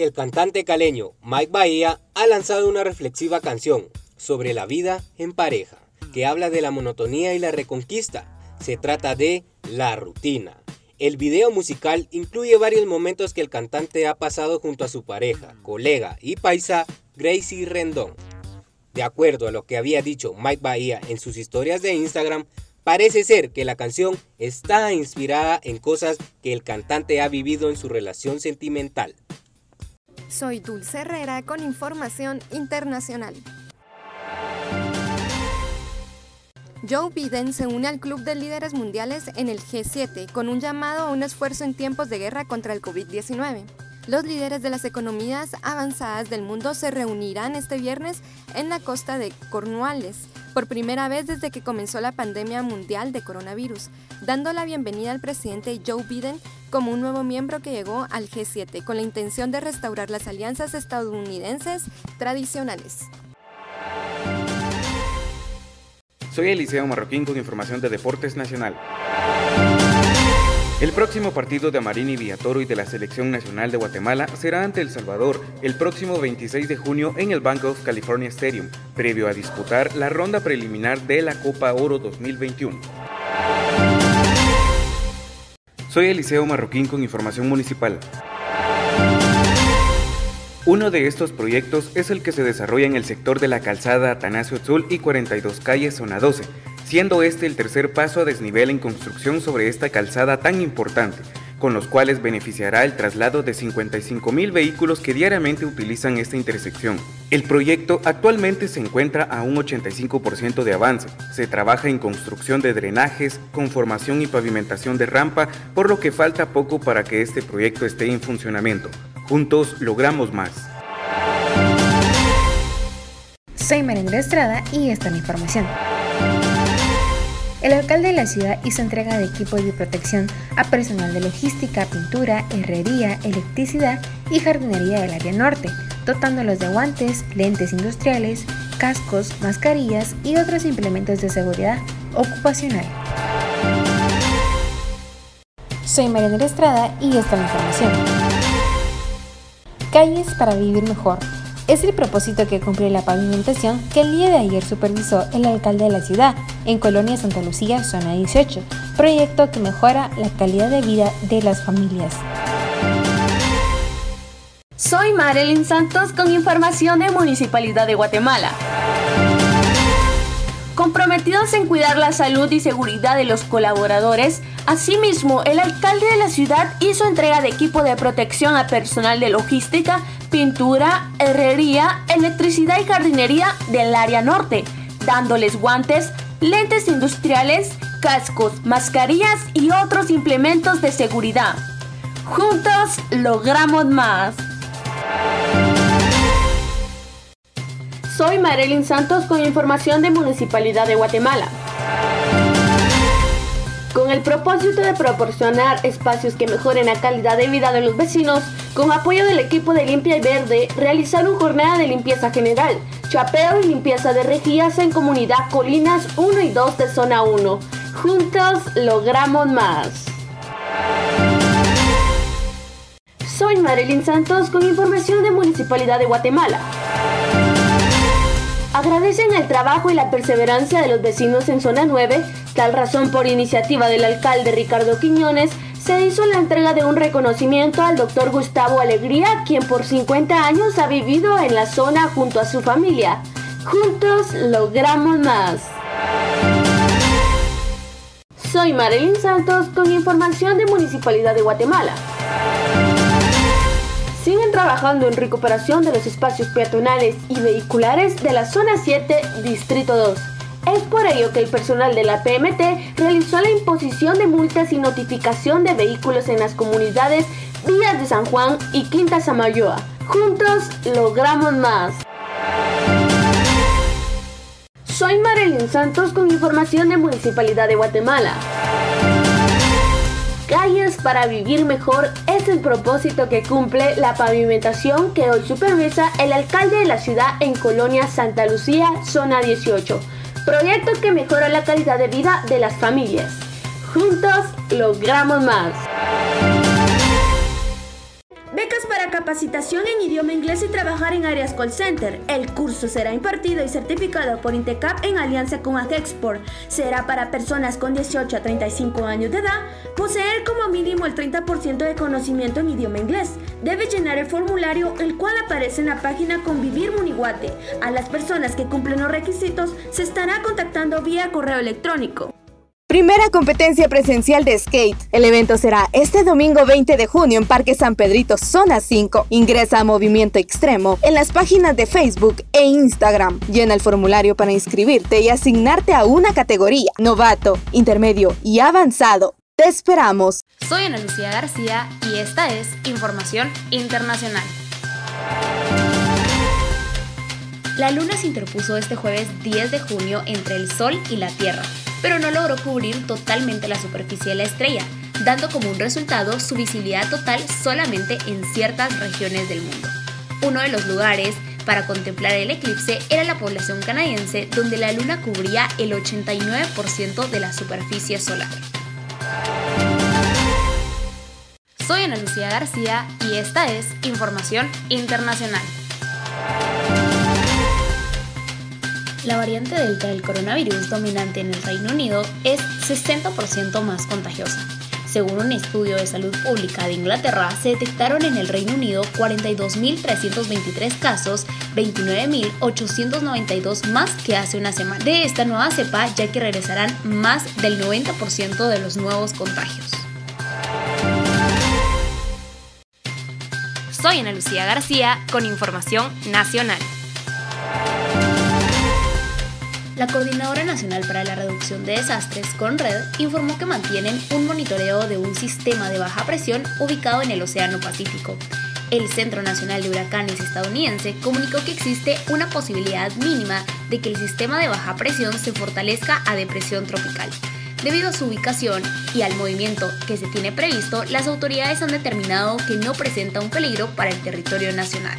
El cantante caleño Mike Bahía ha lanzado una reflexiva canción sobre la vida en pareja, que habla de la monotonía y la reconquista. Se trata de La Rutina. El video musical incluye varios momentos que el cantante ha pasado junto a su pareja, colega y paisa Gracie Rendón. De acuerdo a lo que había dicho Mike Bahía en sus historias de Instagram, parece ser que la canción está inspirada en cosas que el cantante ha vivido en su relación sentimental. Soy Dulce Herrera con información internacional. Joe Biden se une al club de líderes mundiales en el G7 con un llamado a un esfuerzo en tiempos de guerra contra el COVID-19. Los líderes de las economías avanzadas del mundo se reunirán este viernes en la costa de Cornualles por primera vez desde que comenzó la pandemia mundial de coronavirus, dando la bienvenida al presidente Joe Biden como un nuevo miembro que llegó al G7 con la intención de restaurar las alianzas estadounidenses tradicionales. Soy Eliseo Marroquín con información de Deportes Nacional. El próximo partido de Amarini Villatoro y de la Selección Nacional de Guatemala será ante El Salvador el próximo 26 de junio en el Bank of California Stadium, previo a disputar la ronda preliminar de la Copa Oro 2021. Soy Eliseo Marroquín con información municipal. Uno de estos proyectos es el que se desarrolla en el sector de la calzada Atanasio Azul y 42 calles zona 12, siendo este el tercer paso a desnivel en construcción sobre esta calzada tan importante, con los cuales beneficiará el traslado de 55 mil vehículos que diariamente utilizan esta intersección. El proyecto actualmente se encuentra a un 85% de avance. Se trabaja en construcción de drenajes, conformación y pavimentación de rampa, por lo que falta poco para que este proyecto esté en funcionamiento. Juntos logramos más. Soy María Estrada y esta es la información. El alcalde de la ciudad hizo entrega de equipos de protección a personal de logística, pintura, herrería, electricidad y jardinería del área norte, dotándolos de guantes, lentes industriales, cascos, mascarillas y otros implementos de seguridad ocupacional. Soy Mariana Estrada y esta es la información. Calles para vivir mejor es el propósito que cumple la pavimentación que el día de ayer supervisó el alcalde de la ciudad en Colonia Santa Lucía, zona 18, proyecto que mejora la calidad de vida de las familias. Soy Marilyn Santos con información de Municipalidad de Guatemala. Comprometidos en cuidar la salud y seguridad de los colaboradores, asimismo el alcalde de la ciudad hizo entrega de equipo de protección a personal de logística pintura, herrería, electricidad y jardinería del área norte, dándoles guantes, lentes industriales, cascos, mascarillas y otros implementos de seguridad. Juntos logramos más. Soy Marilyn Santos con información de Municipalidad de Guatemala. Con el propósito de proporcionar espacios que mejoren la calidad de vida de los vecinos, con apoyo del equipo de Limpia y Verde, realizaron jornada de limpieza general, chapeo y limpieza de rejillas en comunidad Colinas 1 y 2 de zona 1. Juntos logramos más. Soy Marilyn Santos con información de Municipalidad de Guatemala. Agradecen el trabajo y la perseverancia de los vecinos en zona 9, tal razón por iniciativa del alcalde Ricardo Quiñones, se hizo la entrega de un reconocimiento al doctor Gustavo Alegría, quien por 50 años ha vivido en la zona junto a su familia. Juntos logramos más. Soy Marilyn Santos con información de Municipalidad de Guatemala. Siguen trabajando en recuperación de los espacios peatonales y vehiculares de la zona 7, Distrito 2 es por ello que el personal de la PMT realizó la imposición de multas y notificación de vehículos en las comunidades Villas de San Juan y Quinta Samayoa. Juntos logramos más. Soy Marilyn Santos con información de Municipalidad de Guatemala. Calles para vivir mejor. Es el propósito que cumple la pavimentación que hoy supervisa el alcalde de la ciudad en Colonia Santa Lucía, zona 18 proyecto que mejora la calidad de vida de las familias. Juntos logramos más capacitación en idioma inglés y trabajar en áreas call center. El curso será impartido y certificado por Intecap en alianza con Agexport. Será para personas con 18 a 35 años de edad, poseer como mínimo el 30% de conocimiento en idioma inglés. Debe llenar el formulario el cual aparece en la página Convivir Muniguate. A las personas que cumplen los requisitos se estará contactando vía correo electrónico. Primera competencia presencial de skate. El evento será este domingo 20 de junio en Parque San Pedrito, Zona 5. Ingresa a Movimiento Extremo en las páginas de Facebook e Instagram. Llena el formulario para inscribirte y asignarte a una categoría, novato, intermedio y avanzado. Te esperamos. Soy Ana Lucía García y esta es Información Internacional. La luna se interpuso este jueves 10 de junio entre el Sol y la Tierra pero no logró cubrir totalmente la superficie de la estrella, dando como un resultado su visibilidad total solamente en ciertas regiones del mundo. Uno de los lugares para contemplar el eclipse era la población canadiense, donde la luna cubría el 89% de la superficie solar. Soy Ana Lucía García y esta es Información Internacional. La variante Delta del coronavirus dominante en el Reino Unido es 60% más contagiosa. Según un estudio de salud pública de Inglaterra, se detectaron en el Reino Unido 42.323 casos, 29.892 más que hace una semana. De esta nueva cepa, ya que regresarán más del 90% de los nuevos contagios. Soy Ana Lucía García con información nacional. La Coordinadora Nacional para la Reducción de Desastres, CONRED, informó que mantienen un monitoreo de un sistema de baja presión ubicado en el Océano Pacífico. El Centro Nacional de Huracanes estadounidense comunicó que existe una posibilidad mínima de que el sistema de baja presión se fortalezca a depresión tropical. Debido a su ubicación y al movimiento que se tiene previsto, las autoridades han determinado que no presenta un peligro para el territorio nacional.